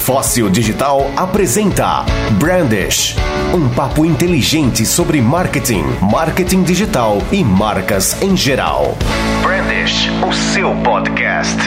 Fóssil Digital apresenta Brandish, um papo inteligente sobre marketing, marketing digital e marcas em geral. Brandish, o seu podcast.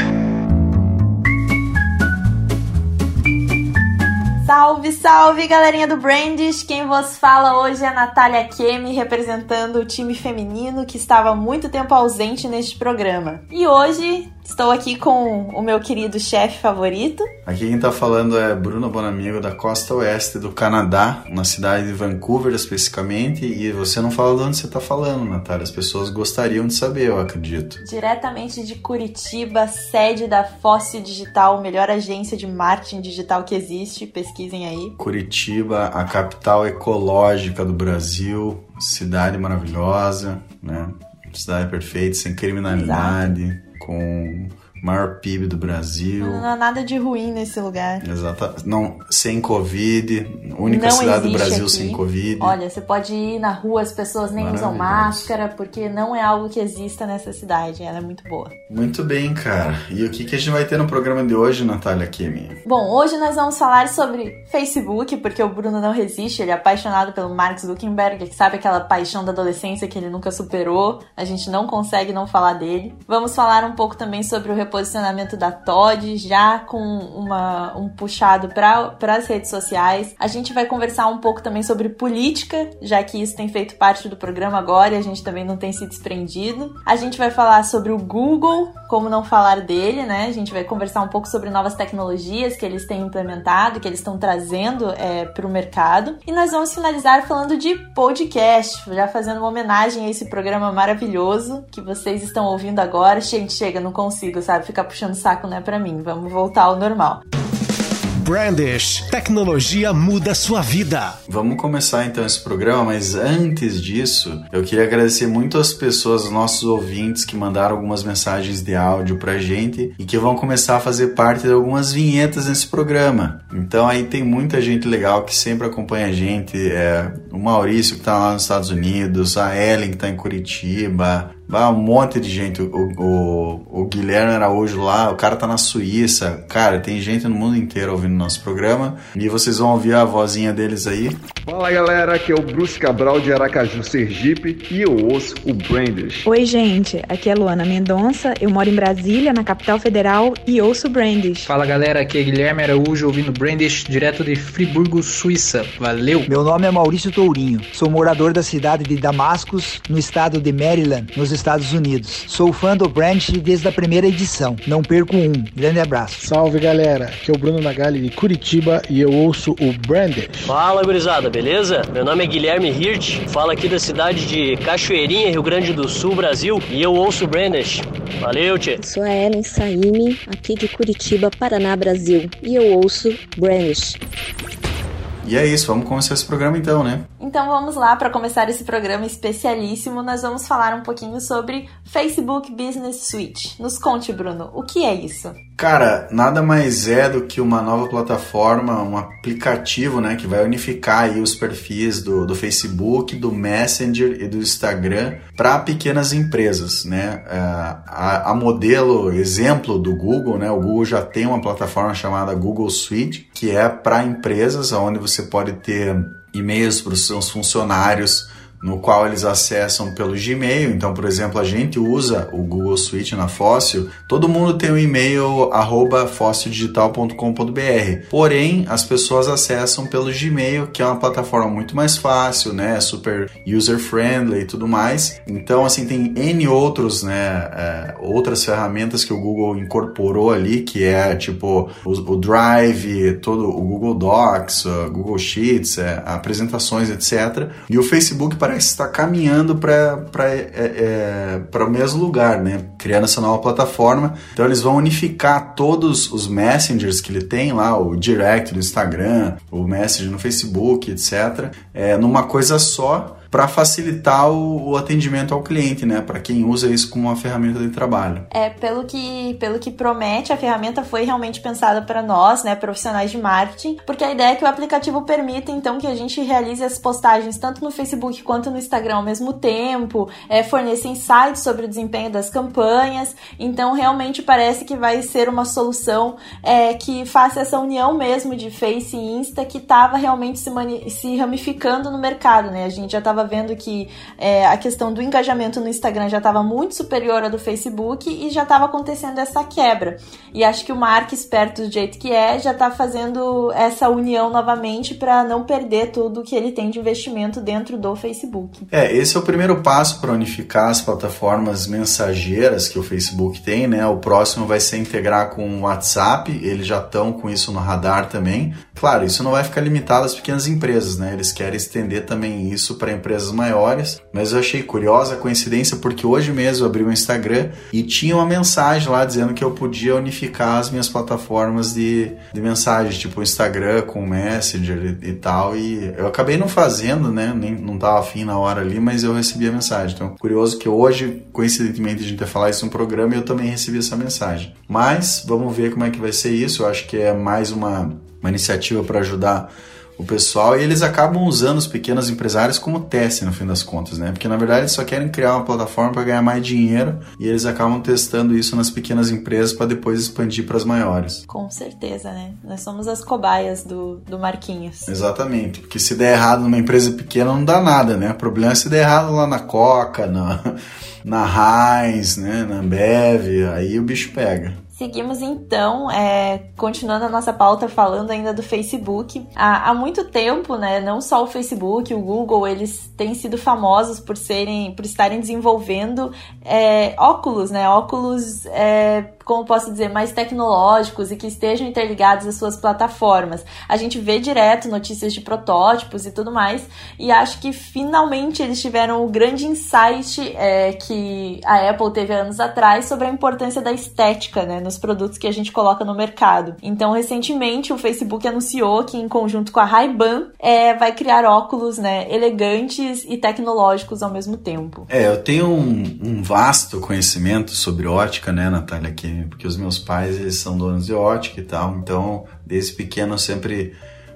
Salve, salve, galerinha do Brandish! Quem vos fala hoje é a Natália Kemi, representando o time feminino que estava muito tempo ausente neste programa. E hoje Estou aqui com o meu querido chefe favorito. Aqui quem está falando é Bruno Bonamigo, da costa oeste do Canadá, na cidade de Vancouver especificamente. E você não fala de onde você está falando, Natália. As pessoas gostariam de saber, eu acredito. Diretamente de Curitiba, sede da Fóssil Digital, melhor agência de marketing digital que existe. Pesquisem aí. Curitiba, a capital ecológica do Brasil, cidade maravilhosa, né? Cidade perfeita, sem criminalidade. Exato com maior PIB do Brasil. Não, não há nada de ruim nesse lugar. Exato. Não, sem Covid, única não cidade do Brasil aqui. sem Covid. Olha, você pode ir na rua, as pessoas nem usam máscara, porque não é algo que exista nessa cidade. Ela é muito boa. Muito bem, cara. E o que, que a gente vai ter no programa de hoje, Natália Kimi? Bom, hoje nós vamos falar sobre Facebook, porque o Bruno não resiste, ele é apaixonado pelo Mark Zuckerberg, que sabe aquela paixão da adolescência que ele nunca superou. A gente não consegue não falar dele. Vamos falar um pouco também sobre o posicionamento da Todd, já com uma, um puxado para as redes sociais. A gente vai conversar um pouco também sobre política, já que isso tem feito parte do programa agora e a gente também não tem se desprendido. A gente vai falar sobre o Google, como não falar dele, né? A gente vai conversar um pouco sobre novas tecnologias que eles têm implementado, que eles estão trazendo é, para o mercado. E nós vamos finalizar falando de podcast, já fazendo uma homenagem a esse programa maravilhoso que vocês estão ouvindo agora. Gente, chega, não consigo, sabe? Ficar puxando saco não é para mim. Vamos voltar ao normal. Brandish, tecnologia muda sua vida. Vamos começar então esse programa, mas antes disso, eu queria agradecer muito as pessoas, nossos ouvintes que mandaram algumas mensagens de áudio pra gente e que vão começar a fazer parte de algumas vinhetas nesse programa. Então aí tem muita gente legal que sempre acompanha a gente, é, o Maurício que tá lá nos Estados Unidos, a Ellen que tá em Curitiba, ah, um monte de gente. O, o, o, Guilherme Araújo lá, o cara tá na Suíça. Cara, tem gente no mundo inteiro ouvindo nosso programa. E vocês vão ouvir a vozinha deles aí. Fala galera, aqui é o Bruce Cabral de Aracaju, Sergipe. E eu ouço o Brandish. Oi, gente. Aqui é Luana Mendonça. Eu moro em Brasília, na capital federal. E ouço o Brandish. Fala galera, aqui é Guilherme Araújo ouvindo Brandish direto de Friburgo, Suíça. Valeu! Meu nome é Maurício Tourinho. Sou morador da cidade de Damascus, no estado de Maryland, nos Estados Unidos. Sou fã do Branch desde a primeira edição. Não perco um. Grande abraço. Salve galera, aqui é o Bruno Nagali de Curitiba e eu ouço o Brandish. Fala gurizada, beleza? Meu nome é Guilherme Hirt, falo aqui da cidade de Cachoeirinha, Rio Grande do Sul, Brasil, e eu ouço o Brandish. Valeu, tchê. Sou a Ellen Saime, aqui de Curitiba, Paraná, Brasil, e eu ouço Brandish. E é isso, vamos começar esse programa então, né? Então vamos lá, para começar esse programa especialíssimo, nós vamos falar um pouquinho sobre Facebook Business Suite. Nos conte, Bruno, o que é isso? Cara, nada mais é do que uma nova plataforma, um aplicativo, né, que vai unificar aí os perfis do, do Facebook, do Messenger e do Instagram para pequenas empresas, né? É, a, a, modelo, exemplo do Google, né? O Google já tem uma plataforma chamada Google Suite, que é para empresas, onde você pode ter e-mails para os seus funcionários no qual eles acessam pelo Gmail. Então, por exemplo, a gente usa o Google Suite na Fóssil, todo mundo tem o um e-mail fossildigital.com.br. Porém, as pessoas acessam pelo Gmail, que é uma plataforma muito mais fácil, né? Super user-friendly e tudo mais. Então, assim, tem N outros, né? É, outras ferramentas que o Google incorporou ali, que é tipo o, o Drive, todo o Google Docs, o Google Sheets, é, apresentações, etc. E o Facebook parece parece estar caminhando para é, é, o mesmo lugar, né? Criando essa nova plataforma. Então eles vão unificar todos os messengers que ele tem lá, o direct do Instagram, o message no Facebook, etc., é, numa coisa só para facilitar o, o, atendimento ao cliente, né? Para quem usa isso como uma ferramenta de trabalho. É, pelo que, pelo que promete, a ferramenta foi realmente pensada para nós, né, profissionais de marketing, porque a ideia é que o aplicativo permita então que a gente realize as postagens tanto no Facebook quanto no Instagram ao mesmo tempo, é, forneça insights sobre o desempenho das campanhas. Então, realmente parece que vai ser uma solução é, que faça essa união mesmo de Face e Insta que estava realmente se, se ramificando no mercado, né? A gente já estava vendo que é, a questão do engajamento no Instagram já estava muito superior à do Facebook e já estava acontecendo essa quebra. E acho que o Mark, esperto do jeito que é, já está fazendo essa união novamente para não perder tudo que ele tem de investimento dentro do Facebook. É, esse é o primeiro passo para unificar as plataformas mensageiras que o Facebook tem, né? O próximo vai ser integrar com o WhatsApp, eles já estão com isso no radar também. Claro, isso não vai ficar limitado às pequenas empresas, né? Eles querem estender também isso para empresas maiores, mas eu achei curiosa a coincidência porque hoje mesmo eu abri o Instagram e tinha uma mensagem lá dizendo que eu podia unificar as minhas plataformas de, de mensagem, tipo o Instagram com o Messenger e, e, tal, e eu acabei não fazendo, né, nem, não tava afim na hora ali, mas eu recebi a mensagem, então curioso que hoje, coincidentemente a gente ia falar isso no programa e eu também recebi essa mensagem. Mas, vamos ver como é que vai ser isso, eu acho que é mais uma, uma iniciativa para ajudar o pessoal e eles acabam usando os pequenos empresários como teste no fim das contas, né? Porque na verdade eles só querem criar uma plataforma para ganhar mais dinheiro e eles acabam testando isso nas pequenas empresas para depois expandir para as maiores. Com certeza, né? Nós somos as cobaias do, do Marquinhos. Exatamente, porque se der errado numa empresa pequena não dá nada, né? O problema é se der errado lá na Coca, na, na Heinz, né? Na Ambev, aí o bicho pega. Seguimos então, é, continuando a nossa pauta falando ainda do Facebook. Há, há, muito tempo, né, não só o Facebook, o Google, eles têm sido famosos por serem, por estarem desenvolvendo é, óculos, né, óculos é, como posso dizer, mais tecnológicos e que estejam interligados às suas plataformas. A gente vê direto notícias de protótipos e tudo mais, e acho que finalmente eles tiveram o grande insight é, que a Apple teve anos atrás sobre a importância da estética né, nos produtos que a gente coloca no mercado. Então, recentemente, o Facebook anunciou que, em conjunto com a Ray-Ban, é, vai criar óculos né, elegantes e tecnológicos ao mesmo tempo. É, eu tenho um, um vasto conhecimento sobre ótica, né, Natália, que porque os meus pais eles são donos de ótica e tal, então desde pequeno eu sempre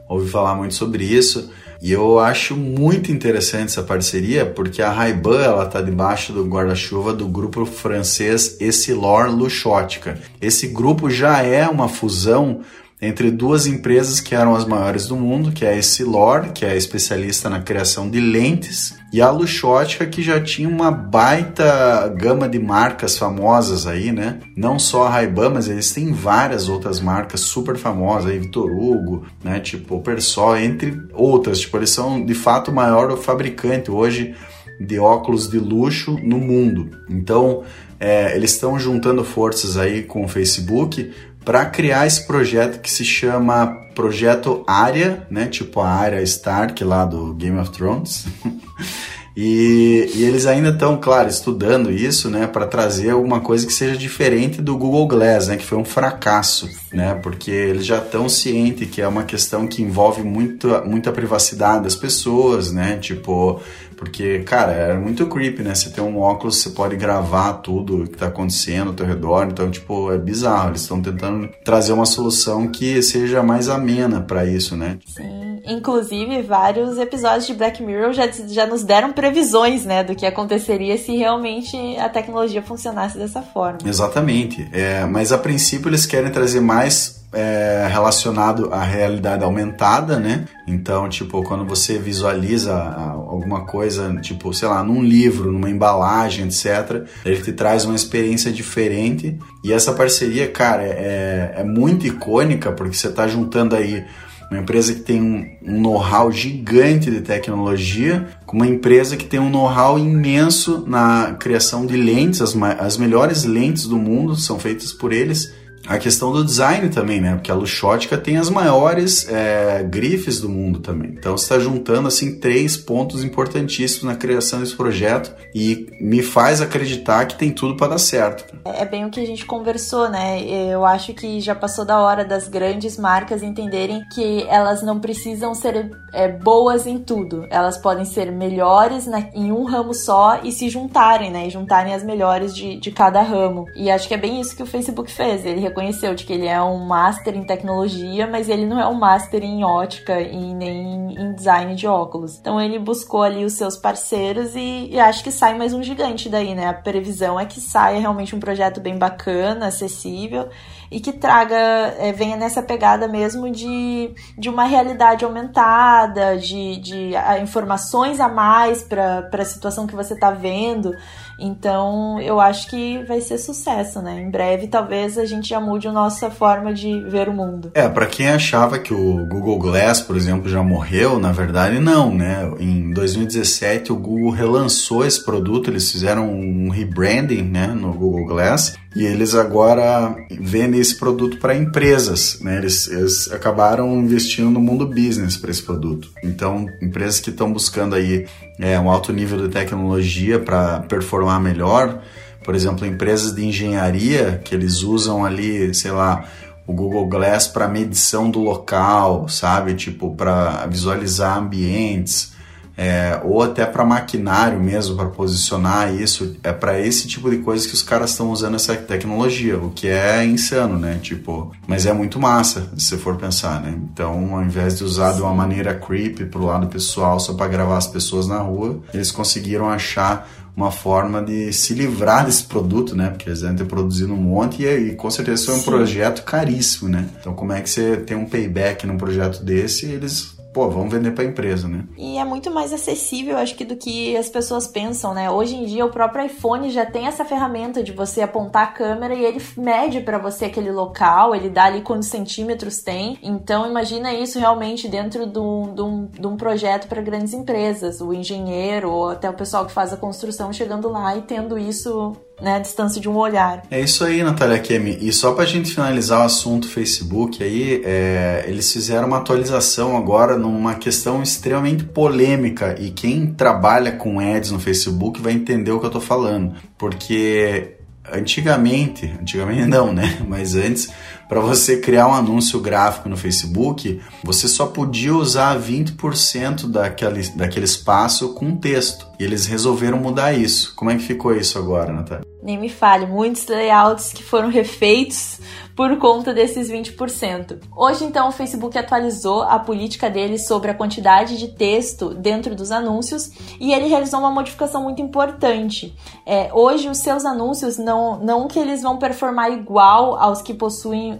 ouvi falar muito sobre isso. E eu acho muito interessante essa parceria, porque a Ray-Ban ela tá debaixo do guarda-chuva do grupo francês Essilor Luxótica. Esse grupo já é uma fusão entre duas empresas que eram as maiores do mundo, que é a Essilor, que é especialista na criação de lentes, e a Luxótica, que já tinha uma baita gama de marcas famosas aí, né? Não só a Ray-Ban, mas eles têm várias outras marcas super famosas, aí Vitor Hugo, né? Tipo Persol, entre outras. Tipo, eles são de fato o maior fabricante hoje de óculos de luxo no mundo. Então, é, eles estão juntando forças aí com o Facebook para criar esse projeto que se chama Projeto Área, né? Tipo a área Stark lá do Game of Thrones. e, e, eles ainda estão, claro, estudando isso, né? Para trazer alguma coisa que seja diferente do Google Glass, né? Que foi um fracasso, né? Porque eles já estão cientes que é uma questão que envolve muito, muita privacidade das pessoas, né? Tipo, porque, cara, era muito creepy, né? Você tem um óculos, você pode gravar tudo que tá acontecendo ao teu redor. Então, tipo, é bizarro. Eles estão tentando trazer uma solução que seja mais amena para isso, né? Sim. Inclusive, vários episódios de Black Mirror já, já nos deram previsões, né? Do que aconteceria se realmente a tecnologia funcionasse dessa forma. Exatamente. É, mas a princípio eles querem trazer mais é, relacionado à realidade aumentada, né? Então, tipo, quando você visualiza alguma coisa, tipo, sei lá, num livro, numa embalagem, etc., ele te traz uma experiência diferente. E essa parceria, cara, é, é muito icônica, porque você está juntando aí uma empresa que tem um, um know-how gigante de tecnologia, com uma empresa que tem um know-how imenso na criação de lentes, as, as melhores lentes do mundo são feitas por eles a questão do design também, né? Porque a Luxótica tem as maiores é, grifes do mundo também. Então você está juntando assim três pontos importantíssimos na criação desse projeto e me faz acreditar que tem tudo para dar certo. É bem o que a gente conversou, né? Eu acho que já passou da hora das grandes marcas entenderem que elas não precisam ser é, boas em tudo. Elas podem ser melhores na, em um ramo só e se juntarem, né? E juntarem as melhores de, de cada ramo. E acho que é bem isso que o Facebook fez. Ele reconheceu de que ele é um master em tecnologia, mas ele não é um master em ótica e nem em design de óculos. Então ele buscou ali os seus parceiros e, e acho que sai mais um gigante daí, né? A previsão é que saia realmente um projeto bem bacana, acessível e que traga, é, venha nessa pegada mesmo de, de uma realidade aumentada, de, de informações a mais para a situação que você está vendo. Então, eu acho que vai ser sucesso, né? Em breve, talvez a gente já mude a nossa forma de ver o mundo. É, para quem achava que o Google Glass, por exemplo, já morreu, na verdade não, né? Em 2017, o Google relançou esse produto, eles fizeram um rebranding, né, no Google Glass, e eles agora vendem esse produto para empresas, né? Eles, eles acabaram investindo no mundo business para esse produto. Então, empresas que estão buscando aí é, um alto nível de tecnologia para performar melhor, por exemplo, empresas de engenharia que eles usam ali, sei lá, o Google Glass para medição do local, sabe? Tipo, para visualizar ambientes é, ou até para maquinário mesmo, para posicionar isso, é para esse tipo de coisa que os caras estão usando essa tecnologia, o que é insano, né? Tipo, mas é muito massa, se você for pensar, né? Então, ao invés de usar de uma maneira creepy pro lado pessoal só para gravar as pessoas na rua, eles conseguiram achar uma forma de se livrar desse produto, né? Porque eles devem ter produzido um monte e, e com certeza foi um Sim. projeto caríssimo, né? Então, como é que você tem um payback num projeto desse? Eles pô, vamos vender para empresa, né? E é muito mais acessível, acho que, do que as pessoas pensam, né? Hoje em dia, o próprio iPhone já tem essa ferramenta de você apontar a câmera e ele mede para você aquele local, ele dá ali quantos centímetros tem. Então, imagina isso realmente dentro de de um, de um projeto para grandes empresas, o engenheiro ou até o pessoal que faz a construção chegando lá e tendo isso né, a distância de um olhar. É isso aí, Natália Kemi. E só para a gente finalizar o assunto Facebook aí, é, eles fizeram uma atualização agora numa questão extremamente polêmica e quem trabalha com ads no Facebook vai entender o que eu tô falando, porque antigamente, antigamente não, né? Mas antes, para você criar um anúncio gráfico no Facebook, você só podia usar 20% daquele, daquele espaço com texto. E eles resolveram mudar isso. Como é que ficou isso agora, Natália? Nem me fale, muitos layouts que foram refeitos por conta desses 20%. Hoje, então, o Facebook atualizou a política dele sobre a quantidade de texto dentro dos anúncios e ele realizou uma modificação muito importante. É, hoje, os seus anúncios, não, não que eles vão performar igual aos que possuem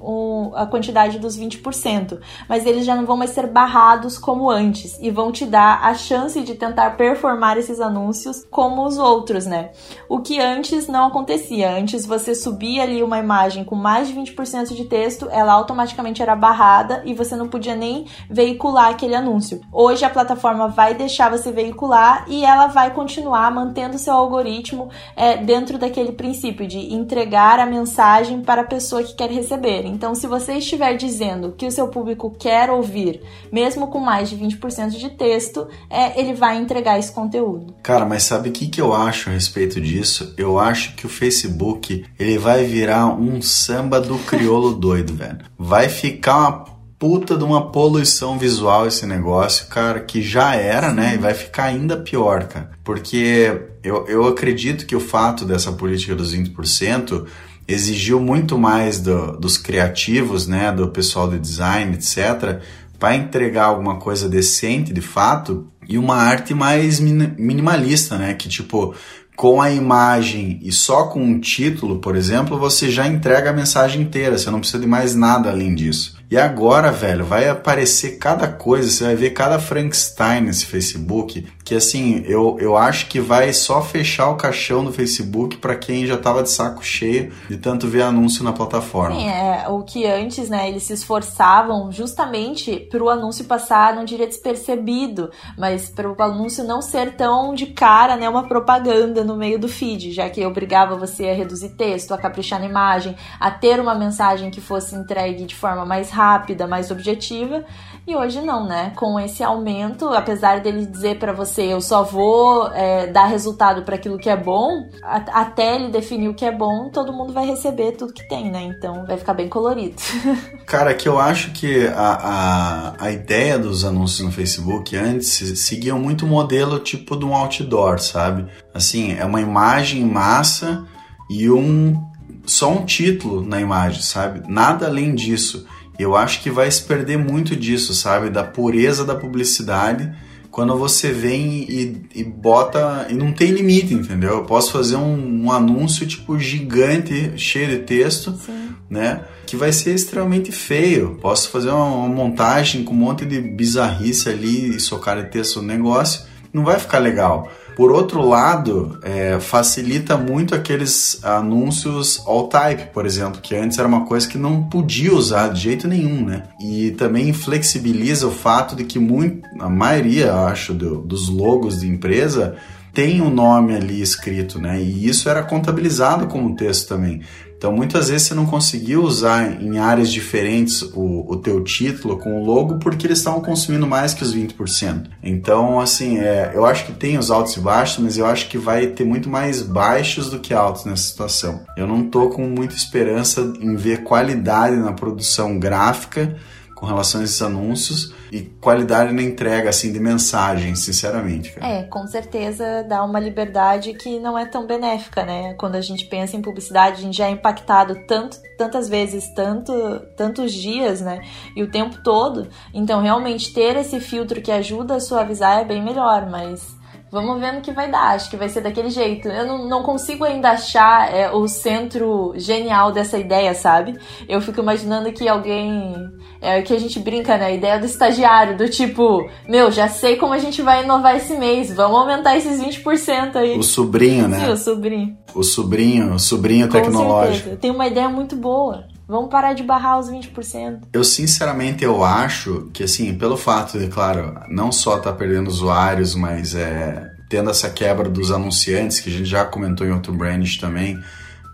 a quantidade dos 20%, mas eles já não vão mais ser barrados como antes e vão te dar a chance de tentar performar esses anúncios como os outros, né? O que antes não acontecia. Antes você subia ali uma imagem com mais de 20% 100% de texto, ela automaticamente era barrada e você não podia nem veicular aquele anúncio. Hoje a plataforma vai deixar você veicular e ela vai continuar mantendo seu algoritmo é, dentro daquele princípio de entregar a mensagem para a pessoa que quer receber. Então, se você estiver dizendo que o seu público quer ouvir, mesmo com mais de 20% de texto, é, ele vai entregar esse conteúdo. Cara, mas sabe o que, que eu acho a respeito disso? Eu acho que o Facebook ele vai virar um samba do crioulo doido, velho. Vai ficar uma puta de uma poluição visual esse negócio, cara, que já era, né? E vai ficar ainda pior, cara. Porque eu, eu acredito que o fato dessa política dos 20% exigiu muito mais do, dos criativos, né? Do pessoal de design, etc., para entregar alguma coisa decente de fato e uma arte mais minimalista, né? Que tipo, com a imagem e só com um título, por exemplo, você já entrega a mensagem inteira, você não precisa de mais nada além disso. E agora, velho, vai aparecer cada coisa, você vai ver cada Frankenstein nesse Facebook, que assim, eu, eu acho que vai só fechar o caixão do Facebook para quem já tava de saco cheio de tanto ver anúncio na plataforma. Sim, é, o que antes, né, eles se esforçavam justamente pro anúncio passar, não diria despercebido, mas pro anúncio não ser tão de cara, né, uma propaganda no meio do feed, já que obrigava você a reduzir texto, a caprichar na imagem, a ter uma mensagem que fosse entregue de forma mais rápida, mais objetiva. E hoje não, né? Com esse aumento, apesar dele dizer para você, eu só vou é, dar resultado para aquilo que é bom, até ele definir o que é bom, todo mundo vai receber tudo que tem, né? Então vai ficar bem colorido. Cara, que eu acho que a, a, a ideia dos anúncios no Facebook antes seguiam muito o modelo tipo de um outdoor, sabe? Assim, é uma imagem em massa e um só um título na imagem, sabe? Nada além disso. Eu acho que vai se perder muito disso, sabe? Da pureza da publicidade quando você vem e, e bota. e não tem limite, entendeu? Eu posso fazer um, um anúncio tipo gigante, cheio de texto, Sim. né? Que vai ser extremamente feio. Posso fazer uma, uma, montagem com um monte de bizarrice ali e socar de texto no negócio. Não vai ficar legal. Por outro lado, é, facilita muito aqueles anúncios all type, por exemplo, que antes era uma coisa que não podia usar de jeito nenhum, né? E também flexibiliza o fato de que muito, a maioria, acho, do, dos logos de empresa tem o um nome ali escrito, né? E isso era contabilizado como texto também. Então, muitas vezes você não conseguiu usar em áreas diferentes o, o teu título com o logo porque eles estavam consumindo mais que os 20%. Então, assim, é, eu acho que tem os altos e baixos, mas eu acho que vai ter muito mais baixos do que altos nessa situação. Eu não tô com muita esperança em ver qualidade na produção gráfica com relação a esses anúncios e qualidade na entrega assim de mensagem, sinceramente. Cara. É, com certeza dá uma liberdade que não é tão benéfica, né? Quando a gente pensa em publicidade, a gente já é impactado tanto, tantas vezes, tanto, tantos dias, né? E o tempo todo. Então, realmente ter esse filtro que ajuda a suavizar é bem melhor, mas Vamos ver no que vai dar. Acho que vai ser daquele jeito. Eu não, não consigo ainda achar é, o centro genial dessa ideia, sabe? Eu fico imaginando que alguém. É que a gente brinca, né? A ideia do estagiário, do tipo, meu, já sei como a gente vai inovar esse mês, vamos aumentar esses 20% aí. O sobrinho, né? Sim, o sobrinho. O sobrinho, o sobrinho tecnológico. Certeza. Tem uma ideia muito boa. Vamos parar de barrar os 20%. Eu sinceramente eu acho que assim, pelo fato de, claro, não só tá perdendo usuários, mas é tendo essa quebra dos anunciantes, que a gente já comentou em outro brand também,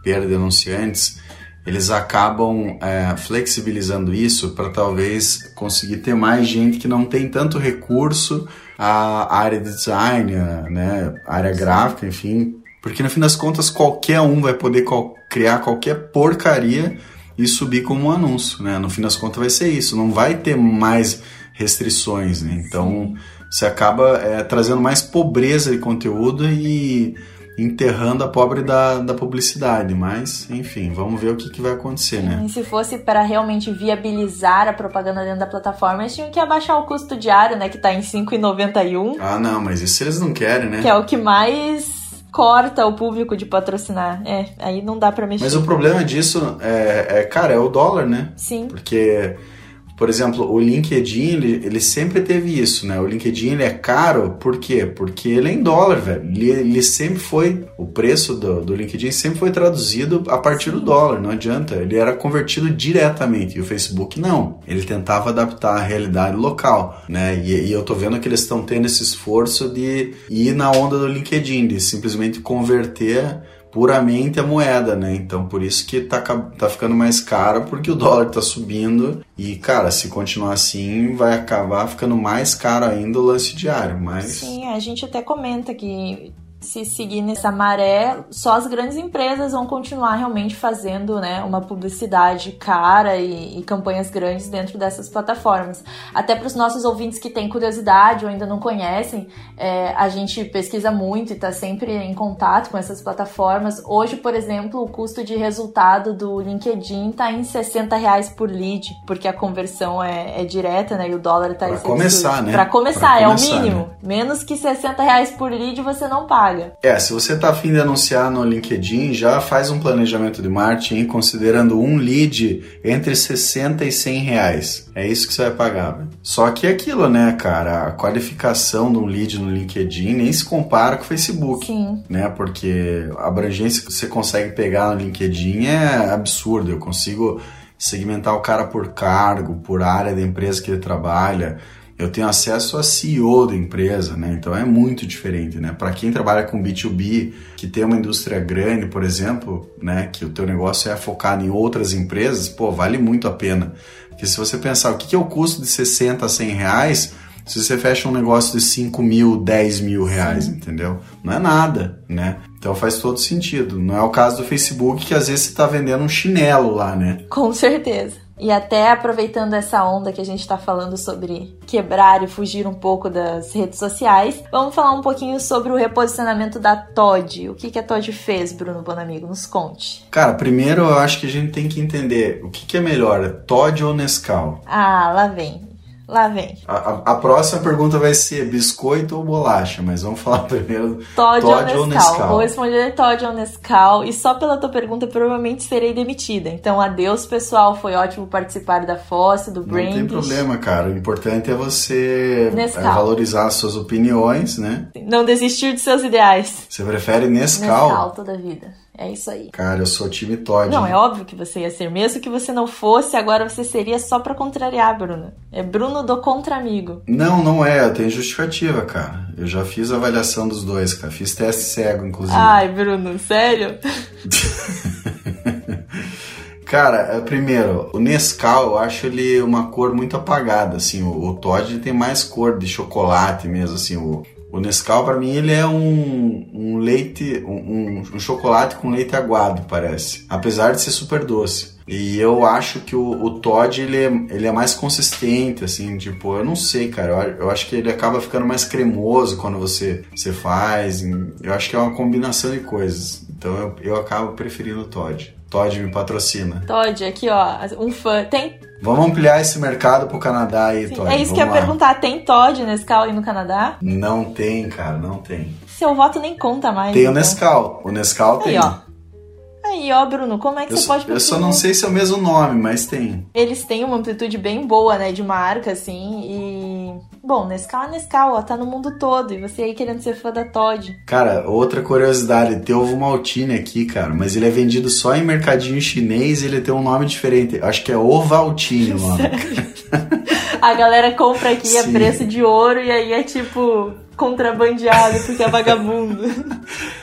perda de anunciantes, eles acabam é, flexibilizando isso para talvez conseguir ter mais gente que não tem tanto recurso à área de design, né, área gráfica, enfim, porque no fim das contas qualquer um vai poder criar qualquer porcaria e subir como um anúncio, né? No fim das contas vai ser isso, não vai ter mais restrições, né? Então você acaba é, trazendo mais pobreza de conteúdo e enterrando a pobre da, da publicidade, mas enfim, vamos ver o que, que vai acontecer, né? E se fosse para realmente viabilizar a propaganda dentro da plataforma, eles tinham que abaixar o custo diário, né, que tá em 5,91. Ah, não, mas isso eles não querem, né? Que é o que mais corta o público de patrocinar. É, aí não dá para mexer. Mas o problema disso é, é, cara, é o dólar, né? Sim. Porque por exemplo, o LinkedIn, ele, ele, sempre teve isso, né? O LinkedIn ele é caro, por quê? Porque ele é em dólar, velho. Ele, ele sempre foi, o preço do, do, LinkedIn sempre foi traduzido a partir do dólar, não adianta. Ele era convertido diretamente, e o Facebook não. Ele tentava adaptar a realidade local, né? E, e eu tô vendo que eles estão tendo esse esforço de ir na onda do LinkedIn, de simplesmente converter puramente a moeda, né? Então por isso que tá, tá ficando mais caro, porque o dólar tá subindo e, cara, se continuar assim, vai acabar ficando mais caro ainda o lance diário. Mas... Sim, a gente até comenta que se seguir nessa maré, só as grandes empresas vão continuar realmente fazendo né, uma publicidade cara e, e campanhas grandes dentro dessas plataformas. Até para os nossos ouvintes que têm curiosidade ou ainda não conhecem, é, a gente pesquisa muito e está sempre em contato com essas plataformas. Hoje, por exemplo, o custo de resultado do LinkedIn está em 60 reais por lead, porque a conversão é, é direta né, e o dólar está... Para começar, né? Para começar, pra é começar, o mínimo. Né? Menos que 60 reais por lead você não paga. Paga? É, se você tá afim de anunciar no LinkedIn, já faz um planejamento de marketing considerando um lead entre 60 e 100 reais. É isso que você vai pagar. Só que é aquilo, né, cara? A qualificação de um lead no LinkedIn nem se compara com o Facebook. Sim. Né? Porque a abrangência que você consegue pegar no LinkedIn é absurda. Eu consigo segmentar o cara por cargo, por área da empresa que ele trabalha eu tenho acesso a CEO da empresa, né? Então é muito diferente, né? Para quem trabalha com B2B, que tem uma indústria grande, por exemplo, né, que o teu negócio é focado em outras empresas, pô, vale muito a pena. Porque se você pensar o que é o custo de 60 a 100 reais, se você fecha um negócio de 5 mil, 10 mil reais, entendeu? Não é nada, né? Então faz todo sentido. Não é o caso do Facebook que às vezes você está vendendo um chinelo lá, né? Com certeza. E até aproveitando essa onda que a gente está falando sobre quebrar e fugir um pouco das redes sociais, vamos falar um pouquinho sobre o reposicionamento da Todd. O que, que a Todd fez, Bruno Bonamigo? Nos conte. Cara, primeiro eu acho que a gente tem que entender o que, que é melhor, Todd ou Nescau? Ah, lá vem. Lá vem. A, a, a, próxima pergunta vai ser biscoito ou bolacha, mas vamos falar primeiro Todd, Todd ou, Nescau. ou Nescau. Vou responder Todd ou Nescau e só pela tua pergunta provavelmente serei demitida. Então adeus pessoal, foi ótimo participar da Fosse, do Brandish. Não tem problema, cara. O importante é você é, valorizar as suas opiniões, né? Não desistir de seus ideais. Você prefere Nescau? Nescau toda a vida. É isso aí. Cara, eu sou time Todd. Não, é óbvio que você ia ser. Mesmo que você não fosse, agora você seria só pra contrariar, Bruno. É Bruno do contra-amigo. Não, não é. Tem justificativa, cara. Eu já fiz a avaliação dos dois, cara. Fiz teste cego, inclusive. Ai, Bruno, sério? Cara, é, primeiro, o Nescau, eu acho ele uma cor muito apagada, assim, o, o Todd tem mais cor de chocolate mesmo, assim, o, o Nescau, para mim, ele é um, um leite, um, um, chocolate com leite aguado, parece. Apesar de ser super doce. E eu acho que o, o Todd, ele é, ele é mais consistente, assim, tipo, eu não sei, cara. Eu, eu acho que ele acaba ficando mais cremoso quando você, você faz. Eu acho que é uma combinação de coisas. Então eu, eu acabo preferindo o Todd. Todd me patrocina. Todd, aqui ó, um fã. Tem Vamos ampliar esse mercado pro Canadá aí, Sim, Todd. É isso que eu ia perguntar. Tem Todd Nescau aí no Canadá? Não tem, cara, não tem. Seu voto nem conta mais. Tem então. o Nescau. O Nescau aí, tem. Ó. Aí, ó, Bruno, como é que eu você pode Eu só não sei se é o mesmo nome, mas tem. Eles têm uma amplitude bem boa, né, de marca, assim, e... Bom, Nescau é Nescau, ó, tá no mundo todo, e você aí querendo ser fã da Todd. Cara, outra curiosidade, tem ovo maltine aqui, cara, mas ele é vendido só em mercadinho chinês e ele tem um nome diferente. Acho que é Ovaltine o nome. A galera compra aqui Sim. a preço de ouro e aí é tipo contrabandeado porque é vagabundo.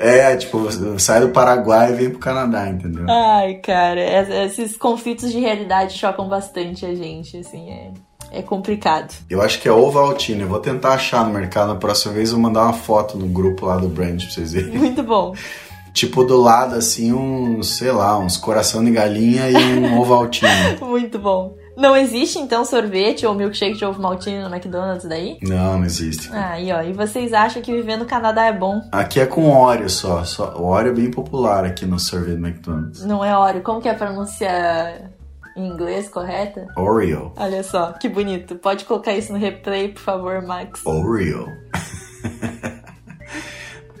É, tipo, sai do Paraguai e vem pro Canadá, entendeu? Ai, cara, esses conflitos de realidade chocam bastante a gente, assim, é, é complicado. Eu acho que é Ovaltine, eu vou tentar achar no mercado, na próxima vez eu vou mandar uma foto no grupo lá do brand pra vocês verem. Muito bom. tipo, do lado, assim, uns, sei lá, uns coração de galinha e um Ovaltine. Muito bom. Não existe, então, sorvete ou milkshake de ovo maltine no McDonald's daí? Não, não existe. Ah, aí, ó. E vocês acham que viver no Canadá é bom? Aqui é com óleo só. só o óleo é bem popular aqui no sorvete do McDonald's. Não é óleo. Como que é a pronúncia em inglês correta? Oreo. Olha só, que bonito. Pode colocar isso no replay, por favor, Max. Oreo.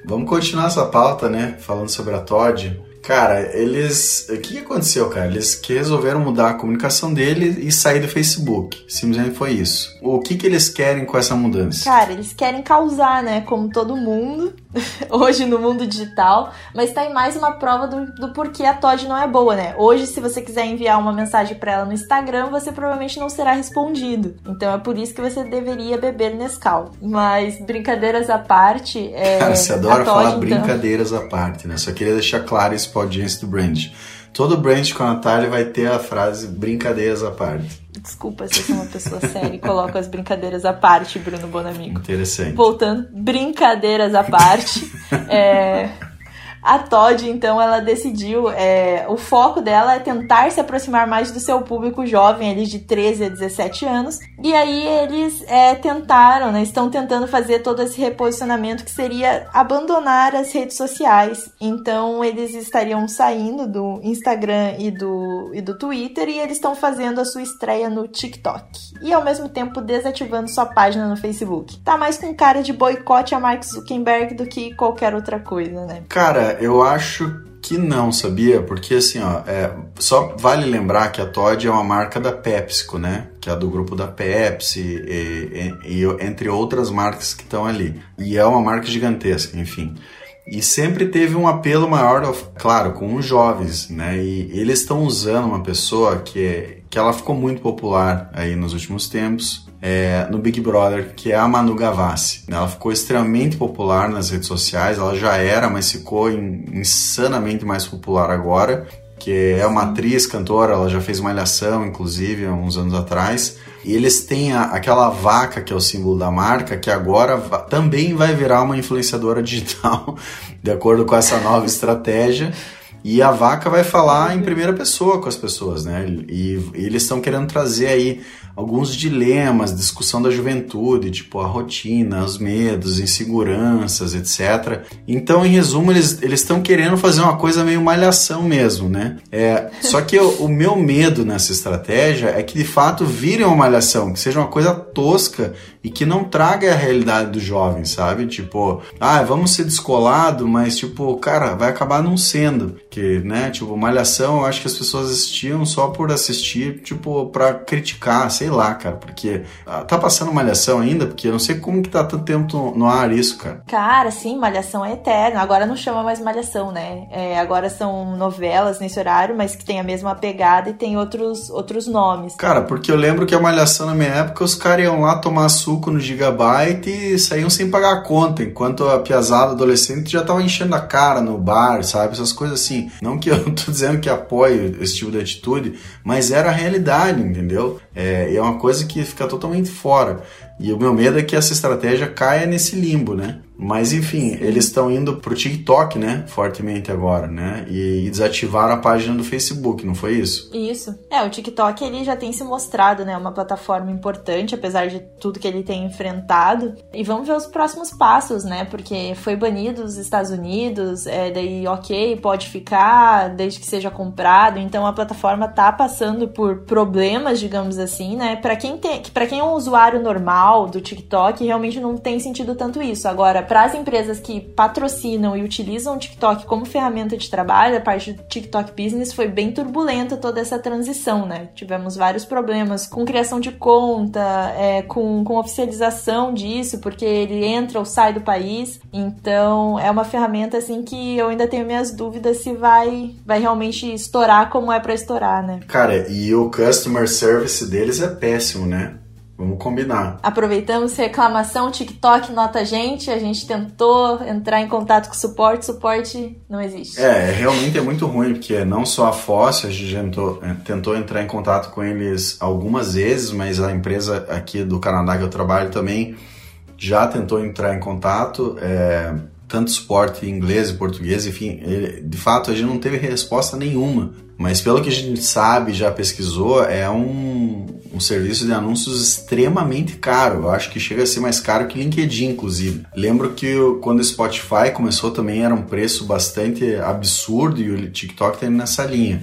Vamos continuar essa pauta, né? Falando sobre a Todd. Cara, eles. O que aconteceu, cara? Eles que resolveram mudar a comunicação deles e sair do Facebook. Simplesmente foi isso. O que, que eles querem com essa mudança? Cara, eles querem causar, né? Como todo mundo, hoje no mundo digital. Mas tá aí mais uma prova do, do porquê a Todd não é boa, né? Hoje, se você quiser enviar uma mensagem para ela no Instagram, você provavelmente não será respondido. Então é por isso que você deveria beber Nescau. Mas brincadeiras à parte. É, cara, você adora Todd, falar então... brincadeiras à parte, né? Só queria deixar claro isso pra audiência do Brand. Todo Brand com a Natália vai ter a frase brincadeiras à parte. Desculpa se eu sou uma pessoa séria e coloco as brincadeiras à parte, Bruno Bonamigo. Interessante. Voltando, brincadeiras à parte. é, A Todd, então, ela decidiu, é, o foco dela é tentar se aproximar mais do seu público jovem, ali de 13 a 17 anos. E aí eles é, tentaram, né, estão tentando fazer todo esse reposicionamento que seria abandonar as redes sociais. Então eles estariam saindo do Instagram e do, e do Twitter e eles estão fazendo a sua estreia no TikTok. E ao mesmo tempo desativando sua página no Facebook. Tá mais com cara de boicote a Mark Zuckerberg do que qualquer outra coisa, né? Cara, eu acho que não, sabia? Porque assim, ó, é, só vale lembrar que a Todd é uma marca da PepsiCo, né? Que é do grupo da Pepsi, e, e, e entre outras marcas que estão ali. E é uma marca gigantesca, enfim. E sempre teve um apelo maior, claro, com os jovens, né? E eles estão usando uma pessoa que, que ela ficou muito popular aí nos últimos tempos, é, no Big Brother, que é a Manu Gavassi. Ela ficou extremamente popular nas redes sociais, ela já era, mas ficou insanamente mais popular agora, que é uma atriz, cantora, ela já fez uma Malhação, inclusive, há uns anos atrás. E eles têm a, aquela vaca que é o símbolo da marca, que agora também vai virar uma influenciadora digital, de acordo com essa nova estratégia. E a vaca vai falar em primeira pessoa com as pessoas, né? E, e eles estão querendo trazer aí alguns dilemas, discussão da juventude, tipo a rotina, os medos, inseguranças, etc. Então, em resumo, eles estão querendo fazer uma coisa meio malhação mesmo, né? É, só que o, o meu medo nessa estratégia é que de fato vire uma malhação, que seja uma coisa tosca e que não traga a realidade do jovem, sabe? Tipo, ah, vamos ser descolado, mas tipo, cara, vai acabar não sendo. Que, né, tipo, malhação, eu acho que as pessoas assistiam só por assistir, tipo, para criticar, sei lá, cara, porque ah, tá passando malhação ainda, porque eu não sei como que tá tanto tempo no ar isso, cara. Cara, sim, malhação é eterno. Agora não chama mais malhação, né? É, agora são novelas nesse horário, mas que tem a mesma pegada e tem outros, outros nomes. Cara, porque eu lembro que a malhação na minha época, os caras iam lá tomar suco no Gigabyte e saíam sem pagar a conta, enquanto a piazada adolescente já tava enchendo a cara no bar, sabe? Essas coisas assim. Não que eu tô dizendo que apoio esse tipo de atitude, mas era a realidade, entendeu? É, é uma coisa que fica totalmente fora. E o meu medo é que essa estratégia caia nesse limbo, né? Mas enfim, eles estão indo pro TikTok, né? Fortemente agora, né? E, desativaram a página do Facebook, não foi isso? Isso. É, o TikTok ele já tem se mostrado, né? Uma plataforma importante, apesar de tudo que ele tem enfrentado. E vamos ver os próximos passos, né? Porque foi banido dos Estados Unidos, é, daí ok, pode ficar desde que seja comprado. Então a plataforma tá passando por problemas, digamos assim, né? Para quem tem, para quem é um usuário normal do TikTok, realmente não tem sentido tanto isso. Agora para as empresas que patrocinam e utilizam o TikTok como ferramenta de trabalho, a parte do TikTok Business foi bem turbulenta toda essa transição, né? Tivemos vários problemas com criação de conta, é, com, com oficialização disso, porque ele entra ou sai do país. Então é uma ferramenta assim que eu ainda tenho minhas dúvidas se vai, vai realmente estourar como é para estourar, né? Cara, e o customer service deles é péssimo, né? Vamos combinar. Aproveitamos reclamação, TikTok nota a gente, a gente tentou entrar em contato com o suporte, suporte não existe. É, realmente é muito ruim, porque não só a Fóssil, a gente tentou, é, tentou entrar em contato com eles algumas vezes, mas a empresa aqui do Canadá que eu trabalho também já tentou entrar em contato, é, tanto suporte em inglês e português, enfim, ele, de fato a gente não teve resposta nenhuma. Mas pelo que a gente sabe, já pesquisou, é um, um serviço de anúncios extremamente caro. Eu acho que chega a ser mais caro que LinkedIn, inclusive. Lembro que quando o Spotify começou também era um preço bastante absurdo e o TikTok está indo nessa linha.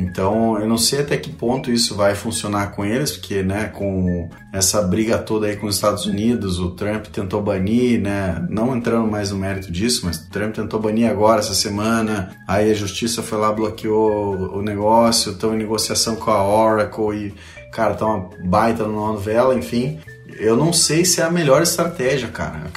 Então, eu não sei até que ponto isso vai funcionar com eles, porque, né, com essa briga toda aí com os Estados Unidos, o Trump tentou banir, né, não entrando mais no mérito disso, mas o Trump tentou banir agora essa semana, aí a justiça foi lá, bloqueou o negócio, estão em negociação com a Oracle e, cara, tá uma baita numa novela, enfim. Eu não sei se é a melhor estratégia, cara.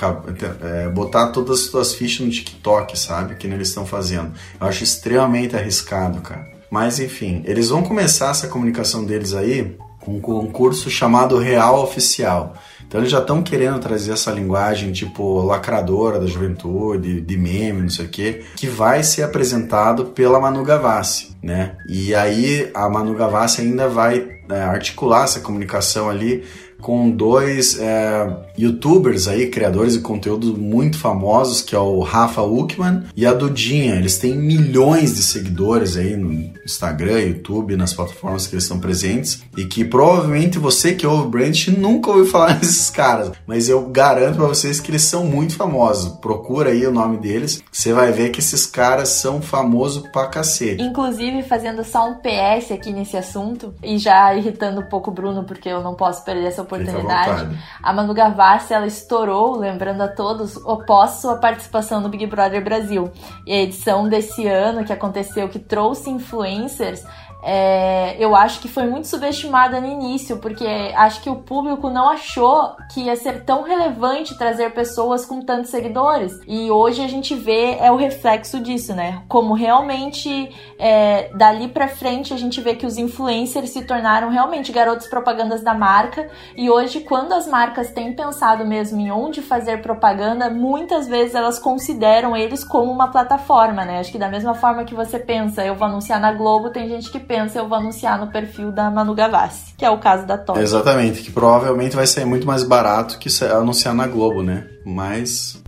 É, botar todas as suas fichas no TikTok, sabe? Que eles estão fazendo. Eu acho extremamente arriscado, cara. Mas enfim, eles vão começar essa comunicação deles aí com um concurso chamado Real Oficial. Então eles já estão querendo trazer essa linguagem tipo lacradora da juventude, de meme, não sei o quê, que vai ser apresentado pela Manu Gavassi, né? E aí a Manu Gavassi ainda vai é, articular essa comunicação ali com dois é, youtubers aí, criadores de conteúdo muito famosos, que é o Rafa Uckman e a Dudinha. Eles têm milhões de seguidores aí no Instagram, YouTube, nas plataformas que eles estão presentes e que provavelmente você que ouve o Branch nunca ouviu falar desses caras, mas eu garanto para vocês que eles são muito famosos. Procura aí o nome deles, você vai ver que esses caras são famosos pra cacete. Inclusive, fazendo só um PS aqui nesse assunto e já irritando um pouco o Bruno, porque eu não posso perder essa oportunidade. A Manu Gavassi, ela estourou, lembrando a todos, após sua participação no Big Brother Brasil. E a edição desse ano que aconteceu, que trouxe influencers, é, eu acho que foi muito subestimada no início, porque acho que o público não achou que ia ser tão relevante trazer pessoas com tantos seguidores. E hoje a gente vê é o reflexo disso, né? Como realmente é, dali para frente a gente vê que os influencers se tornaram realmente garotos propagandas da marca. E hoje, quando as marcas têm pensado mesmo em onde fazer propaganda, muitas vezes elas consideram eles como uma plataforma, né? Acho que da mesma forma que você pensa, eu vou anunciar na Globo, tem gente que pensa, eu vou anunciar no perfil da Manu Gavassi, que é o caso da Top. Exatamente, que provavelmente vai ser muito mais barato que anunciar na Globo, né? Mas.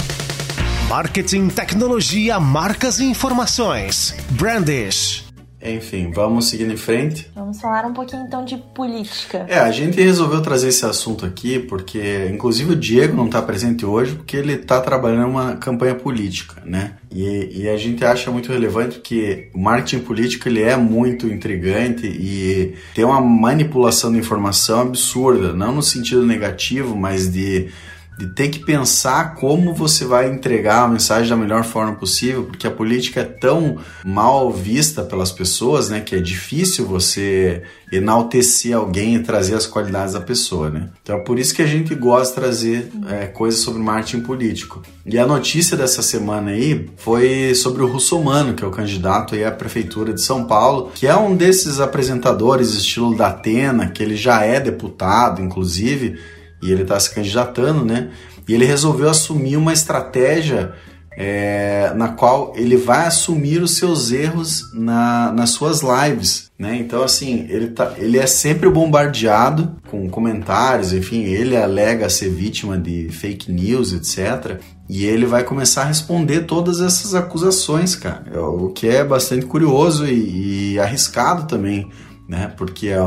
Marketing, tecnologia, marcas e informações. Brandish. Enfim, vamos seguindo em frente. Vamos falar um pouquinho então de política. É, a gente resolveu trazer esse assunto aqui porque, inclusive, o Diego não está presente hoje porque ele está trabalhando uma campanha política, né? E, e, a gente acha muito relevante que o marketing político ele é muito intrigante e tem uma manipulação de informação absurda, não no sentido negativo, mas de de ter que pensar como você vai entregar a mensagem da melhor forma possível, porque a política é tão mal vista pelas pessoas, né, que é difícil você enaltecer alguém e trazer as qualidades da pessoa, né? Então é por isso que a gente gosta de trazer é, coisas sobre marketing político. E a notícia dessa semana aí foi sobre o Russomano, que é o candidato aí à prefeitura de São Paulo, que é um desses apresentadores estilo da Atena, que ele já é deputado, inclusive, e ele está se candidatando, né? E ele resolveu assumir uma estratégia é, na qual ele vai assumir os seus erros na, nas suas lives, né? Então, assim, ele, tá, ele é sempre bombardeado com comentários, enfim, ele alega ser vítima de fake news, etc. E ele vai começar a responder todas essas acusações, cara. É o que é bastante curioso e, e arriscado também né? Porque é,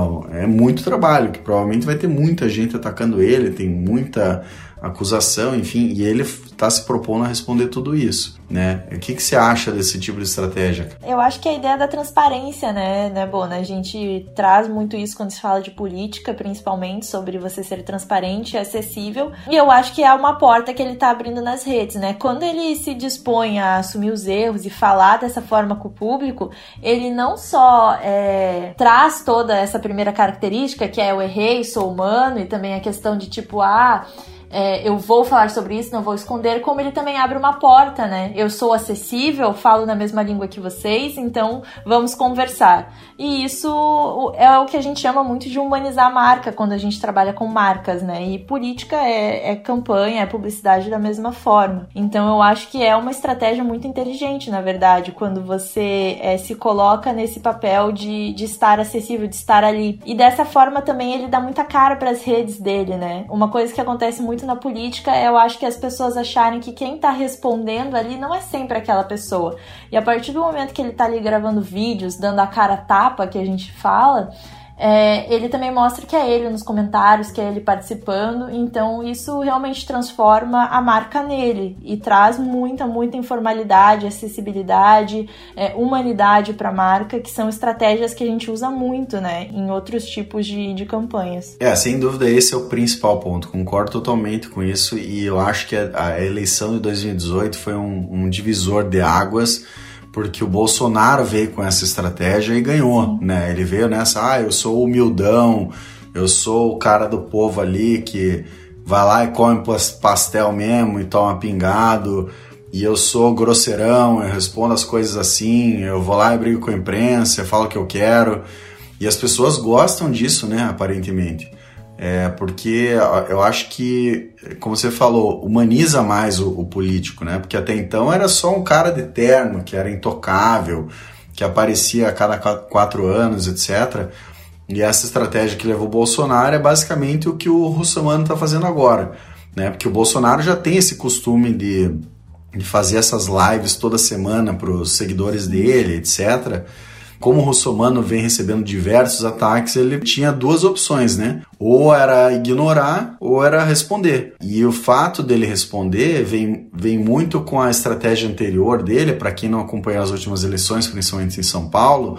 é muito trabalho, que provavelmente vai ter muita gente atacando ele, tem muita acusação, enfim, e ele está se propondo a responder tudo isso, né? O que, que você acha desse tipo de estratégia? Eu acho que a ideia da transparência, né, né, Bona? A gente traz muito isso quando se fala de política, principalmente, sobre você ser transparente e acessível, e eu acho que é uma porta que ele está abrindo nas redes, né? Quando ele se dispõe a assumir os erros e falar dessa forma com o público, ele não só é, traz toda essa primeira característica, que é eu errei, sou humano, e também a questão de tipo, ah, é, eu vou falar sobre isso, não vou esconder, como ele também abre uma porta, né? Eu sou acessível, falo na mesma língua que vocês, então vamos conversar. E isso é o que a gente chama muito de humanizar a marca quando a gente trabalha com marcas, né? E política é, é campanha, é publicidade da mesma forma. Então eu acho que é uma estratégia muito inteligente, na verdade, quando você é, se coloca nesse papel de, de estar acessível, de estar ali. E dessa forma também ele dá muita cara para as redes dele, né? Uma coisa que acontece muito muito na política é, eu acho que as pessoas acharem que quem tá respondendo ali não é sempre aquela pessoa. E a partir do momento que ele tá ali gravando vídeos, dando a cara tapa que a gente fala, é, ele também mostra que é ele nos comentários, que é ele participando, então isso realmente transforma a marca nele e traz muita, muita informalidade, acessibilidade, é, humanidade para a marca, que são estratégias que a gente usa muito né, em outros tipos de, de campanhas. É, sem dúvida, esse é o principal ponto, concordo totalmente com isso e eu acho que a, a eleição de 2018 foi um, um divisor de águas porque o Bolsonaro veio com essa estratégia e ganhou, né? Ele veio nessa, ah, eu sou humildão, eu sou o cara do povo ali que vai lá e come pastel mesmo e toma pingado, e eu sou grosseirão, eu respondo as coisas assim, eu vou lá e brigo com a imprensa, eu falo o que eu quero. E as pessoas gostam disso, né, aparentemente. É, porque eu acho que, como você falou, humaniza mais o, o, político, né? Porque até então era só um cara de terno, que era intocável, que aparecia a cada quatro anos, etc. E essa estratégia que levou o Bolsonaro é basicamente o que o Russomano está fazendo agora, né? Porque o Bolsonaro já tem esse costume de, de fazer essas lives toda semana para os seguidores dele, etc como o russomano vem recebendo diversos ataques, ele tinha duas opções, né? Ou era ignorar ou era responder. E o fato dele responder vem, vem muito com a estratégia anterior dele, para quem não acompanhou as últimas eleições, principalmente em São Paulo,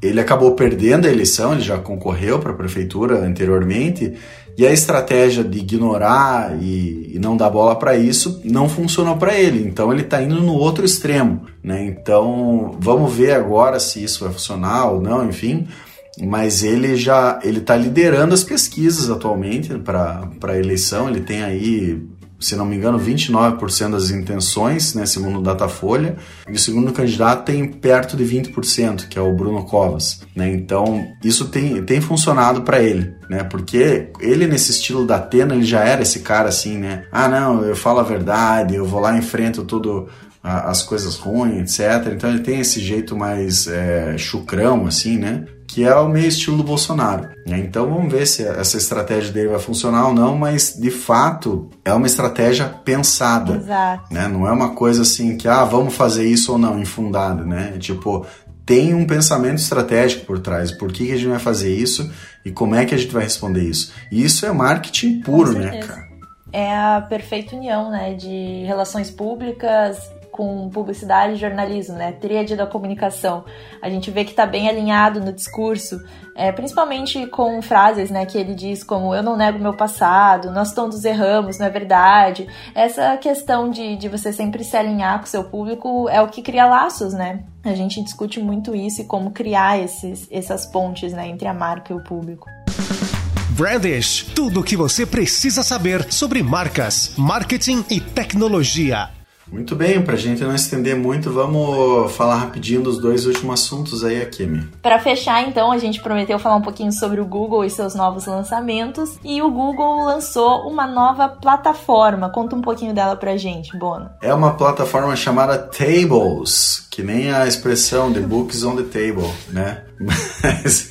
ele acabou perdendo a eleição, ele já concorreu para a prefeitura anteriormente, e a estratégia de ignorar e, e não dar bola para isso não funcionou para ele. Então ele está indo no outro extremo. Né? Então vamos ver agora se isso vai funcionar ou não, enfim. Mas ele já ele está liderando as pesquisas atualmente para a eleição. Ele tem aí se não me engano, 29% das intenções, né, segundo o Datafolha, e o segundo candidato tem perto de 20%, que é o Bruno Covas. Né? Então, isso tem, tem funcionado para ele, né? porque ele, nesse estilo da Atena, ele já era esse cara assim, né? Ah, não, eu falo a verdade, eu vou lá enfrento as coisas ruins, etc. Então ele tem esse jeito mais é, chucrão, assim, né? que é o meio estilo do Bolsonaro. Né? Então vamos ver se essa estratégia dele vai funcionar ou não, mas de fato é uma estratégia pensada. Exato. Né? Não é uma coisa assim que, ah, vamos fazer isso ou não, infundada, né? É tipo, tem um pensamento estratégico por trás. Por que, que a gente vai fazer isso e como é que a gente vai responder isso? E isso é marketing puro, né, cara? É a perfeita união, né, de relações públicas com publicidade e jornalismo, né? Tríade da comunicação. A gente vê que está bem alinhado no discurso, é, principalmente com frases, né? Que ele diz como eu não nego meu passado, nós todos erramos, não é verdade. Essa questão de, de você sempre se alinhar com o seu público é o que cria laços, né? A gente discute muito isso e como criar esses, essas pontes, né? Entre a marca e o público. Brandish, tudo o que você precisa saber sobre marcas, marketing e tecnologia. Muito bem, para a gente não estender muito, vamos falar rapidinho dos dois últimos assuntos aí, Akemi. Para fechar, então, a gente prometeu falar um pouquinho sobre o Google e seus novos lançamentos. E o Google lançou uma nova plataforma. Conta um pouquinho dela pra gente, Bono. É uma plataforma chamada Tables, que nem a expressão The Books on the Table, né? Mas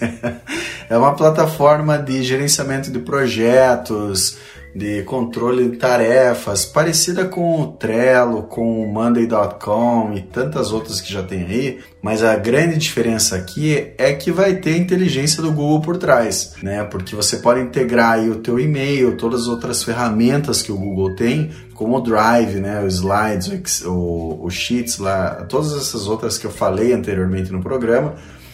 é uma plataforma de gerenciamento de projetos de controle de tarefas, parecida com o Trello, com o Monday.com e tantas outras que já tem aí, mas a grande diferença aqui é que vai ter a inteligência do Google por trás, né? Porque você pode integrar aí o teu e-mail, todas as outras ferramentas que o Google tem, como o Drive, né, o Slides, o, o Sheets lá, todas essas outras que eu falei anteriormente no programa,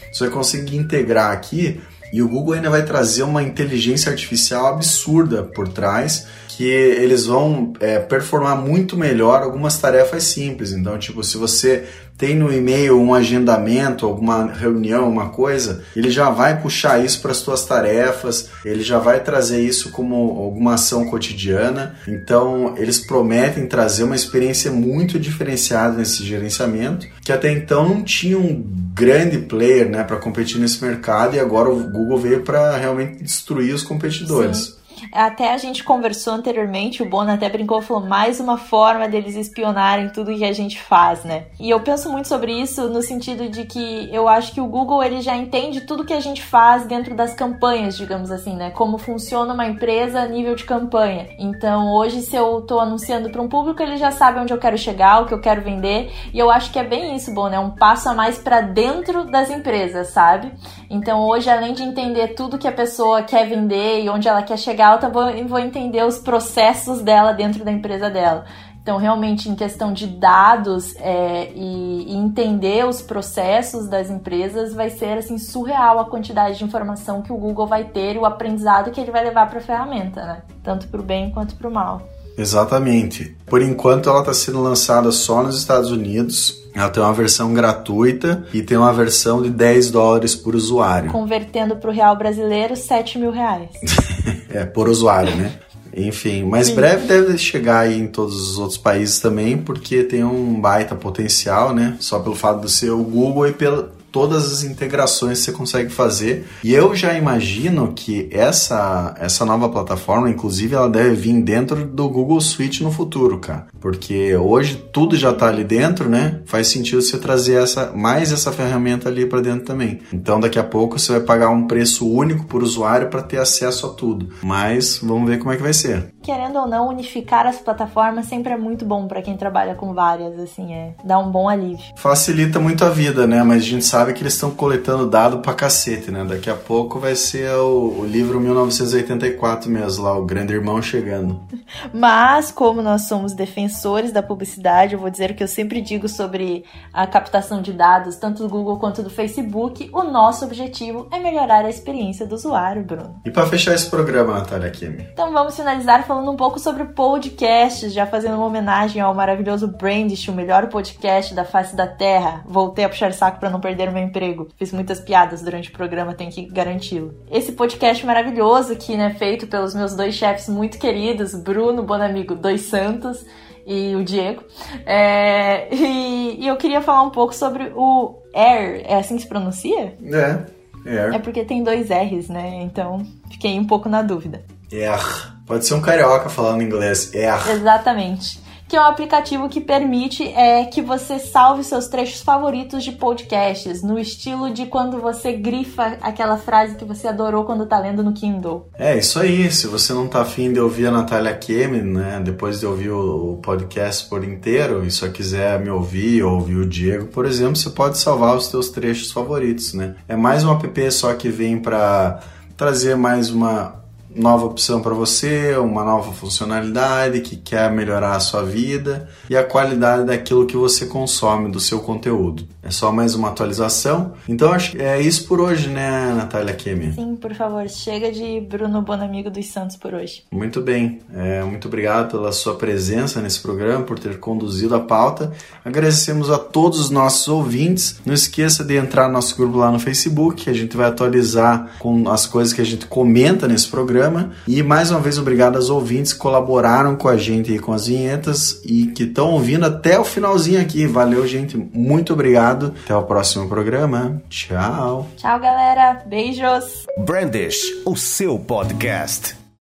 você vai conseguir integrar aqui e o Google ainda vai trazer uma inteligência artificial absurda por trás, que eles vão é, performar muito melhor algumas tarefas simples. Então, tipo, se você tem no e-mail um agendamento, alguma reunião, uma coisa, ele já vai puxar isso para as suas tarefas, ele já vai trazer isso como alguma ação cotidiana. Então, eles prometem trazer uma experiência muito diferenciada nesse gerenciamento, que até então não tinha um grande player, né, para competir nesse mercado e agora o Google veio para realmente destruir os competidores. Sim. Até a gente conversou anteriormente, o Bono até brincou, falou mais uma forma deles espionarem tudo que a gente faz, né? E eu penso muito sobre isso no sentido de que eu acho que o Google ele já entende tudo que a gente faz dentro das campanhas, digamos assim, né? Como funciona uma empresa a nível de campanha. Então, hoje se eu tô anunciando para um público, ele já sabe onde eu quero chegar, o que eu quero vender, e eu acho que é bem isso, Bono, é um passo a mais para dentro das empresas, sabe? Então, hoje além de entender tudo que a pessoa quer vender e onde ela quer chegar, alta, vou, vou entender os processos dela dentro da empresa dela. Então, realmente, em questão de dados é, e, e, entender os processos das empresas, vai ser assim surreal a quantidade de informação que o Google vai ter e o aprendizado que ele vai levar para a ferramenta, né? Tanto para o bem quanto para o mal. Exatamente. Por enquanto, ela está sendo lançada só nos Estados Unidos. Ela tem uma versão gratuita e tem uma versão de 10 dólares por usuário. Convertendo para o real brasileiro, 7 mil reais. é, por usuário, né? Enfim, mas Sim. breve deve chegar aí em todos os outros países também, porque tem um baita potencial, né? Só pelo fato de ser o Google e pela, todas as integrações que você consegue fazer. E eu já imagino que essa, essa nova plataforma, inclusive, ela deve vir dentro do Google Suite no futuro, cara. Porque hoje tudo já está ali dentro, né? Faz sentido você trazer essa mais essa ferramenta ali para dentro também. Então daqui a pouco você vai pagar um preço único por usuário para ter acesso a tudo. Mas vamos ver como é que vai ser. Querendo ou não, unificar as plataformas sempre é muito bom para quem trabalha com várias, assim, é dá um bom alívio. Facilita muito a vida, né? Mas a gente sabe que eles estão coletando dado pra cacete, né? Daqui a pouco vai ser o, o livro 1984 mesmo, lá, o Grande Irmão chegando. Mas, como nós somos defensores da publicidade, eu vou dizer o que eu sempre digo sobre a captação de dados, tanto do Google quanto do Facebook, o nosso objetivo é melhorar a experiência do usuário, Bruno. E para fechar esse programa, Natália Kimi? Então vamos finalizar falando um pouco sobre podcasts, já fazendo uma homenagem ao maravilhoso Brandish, o melhor podcast da face da Terra. Voltei a puxar saco para não perder o meu emprego. Fiz muitas piadas durante o programa, tenho que garanti-lo. Esse podcast maravilhoso que é né, feito pelos meus dois chefes muito queridos, Bruno Bonamigo Dois Santos e o Diego. É, e, e eu queria falar um pouco sobre o Air, é assim que se pronuncia? É. Air. É porque tem dois R's, né? Então fiquei um pouco na dúvida. Air. Pode ser um carioca falando inglês. Air. Exatamente. Que é um aplicativo que permite é, que você salve seus trechos favoritos de podcasts, no estilo de quando você grifa aquela frase que você adorou quando tá lendo no Kindle. É, isso aí. Se você não tá afim de ouvir a Natália Kemen, né, depois de ouvir o podcast por inteiro, e só quiser me ouvir ou ouvir o Diego, por exemplo, você pode salvar os seus trechos favoritos, né? É mais um app só que vem para trazer mais uma nova opção para você, uma nova funcionalidade que quer melhorar a sua vida e a qualidade daquilo que você consome, do seu conteúdo. É só mais uma atualização. Então acho que é isso por hoje, né, Natália Kemi? Sim, por favor, chega de Bruno Bonamigo dos Santos por hoje. Muito bem. É, muito obrigado pela sua presença nesse programa, por ter conduzido a pauta. Agradecemos a todos os nossos ouvintes. Não esqueça de entrar no nosso grupo lá no Facebook, a gente vai atualizar com as coisas que a gente comenta nesse programa. E mais uma vez, obrigado aos ouvintes que colaboraram com a gente aí com as vinhetas e que estão ouvindo até o finalzinho aqui. Valeu, gente. Muito obrigado. Até o próximo programa. Tchau. Tchau, galera. Beijos. Brandish, o seu podcast.